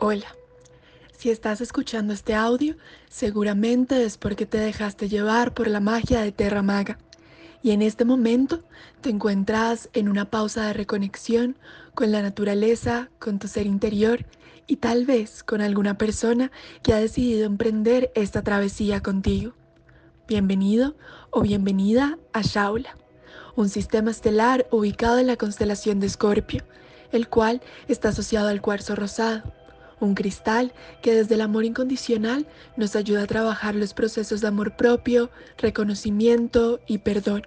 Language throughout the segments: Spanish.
Hola, si estás escuchando este audio, seguramente es porque te dejaste llevar por la magia de Terra Maga. Y en este momento te encuentras en una pausa de reconexión con la naturaleza, con tu ser interior y tal vez con alguna persona que ha decidido emprender esta travesía contigo. Bienvenido o bienvenida a Shaula, un sistema estelar ubicado en la constelación de Escorpio, el cual está asociado al cuarzo rosado un cristal que desde el amor incondicional nos ayuda a trabajar los procesos de amor propio, reconocimiento y perdón,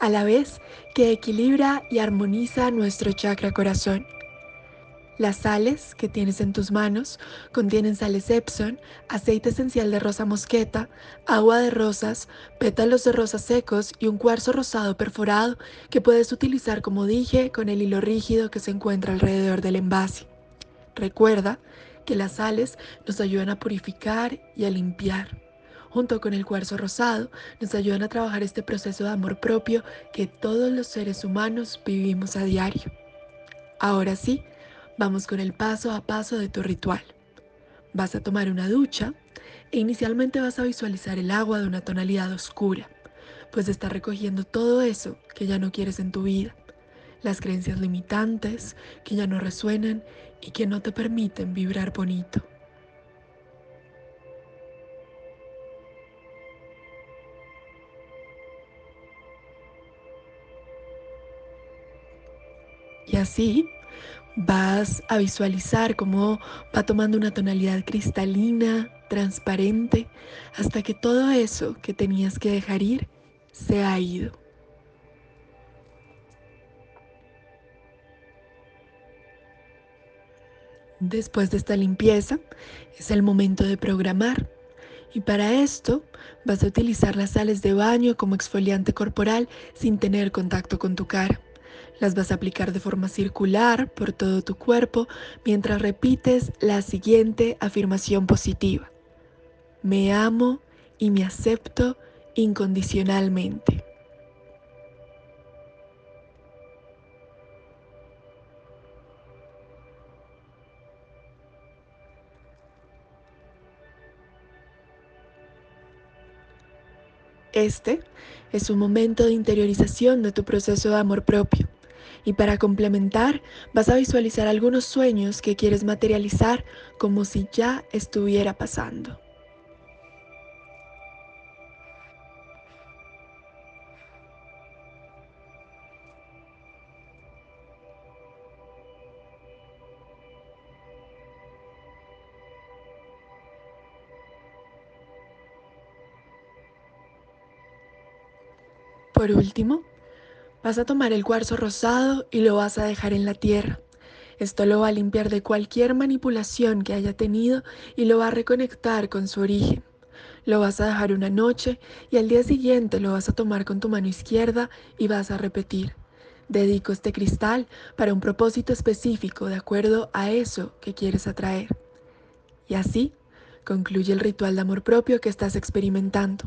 a la vez que equilibra y armoniza nuestro chakra corazón. Las sales que tienes en tus manos contienen sales Epson, aceite esencial de rosa mosqueta, agua de rosas, pétalos de rosas secos y un cuarzo rosado perforado que puedes utilizar como dije con el hilo rígido que se encuentra alrededor del envase. Recuerda que las sales nos ayudan a purificar y a limpiar. Junto con el cuarzo rosado, nos ayudan a trabajar este proceso de amor propio que todos los seres humanos vivimos a diario. Ahora sí, vamos con el paso a paso de tu ritual. Vas a tomar una ducha e inicialmente vas a visualizar el agua de una tonalidad oscura, pues está recogiendo todo eso que ya no quieres en tu vida las creencias limitantes que ya no resuenan y que no te permiten vibrar bonito. Y así vas a visualizar cómo va tomando una tonalidad cristalina, transparente, hasta que todo eso que tenías que dejar ir se ha ido. Después de esta limpieza es el momento de programar y para esto vas a utilizar las sales de baño como exfoliante corporal sin tener contacto con tu cara. Las vas a aplicar de forma circular por todo tu cuerpo mientras repites la siguiente afirmación positiva. Me amo y me acepto incondicionalmente. Este es un momento de interiorización de tu proceso de amor propio. Y para complementar, vas a visualizar algunos sueños que quieres materializar como si ya estuviera pasando. Por último, vas a tomar el cuarzo rosado y lo vas a dejar en la tierra. Esto lo va a limpiar de cualquier manipulación que haya tenido y lo va a reconectar con su origen. Lo vas a dejar una noche y al día siguiente lo vas a tomar con tu mano izquierda y vas a repetir. Dedico este cristal para un propósito específico de acuerdo a eso que quieres atraer. Y así concluye el ritual de amor propio que estás experimentando.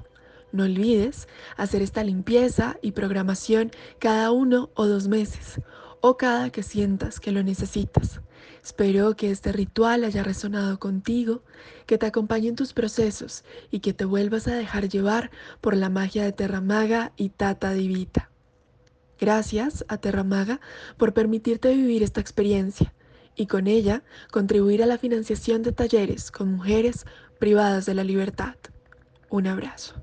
No olvides hacer esta limpieza y programación cada uno o dos meses o cada que sientas que lo necesitas. Espero que este ritual haya resonado contigo, que te acompañe en tus procesos y que te vuelvas a dejar llevar por la magia de Terramaga y Tata Divita. Gracias a Terramaga por permitirte vivir esta experiencia y con ella contribuir a la financiación de talleres con mujeres privadas de la libertad. Un abrazo.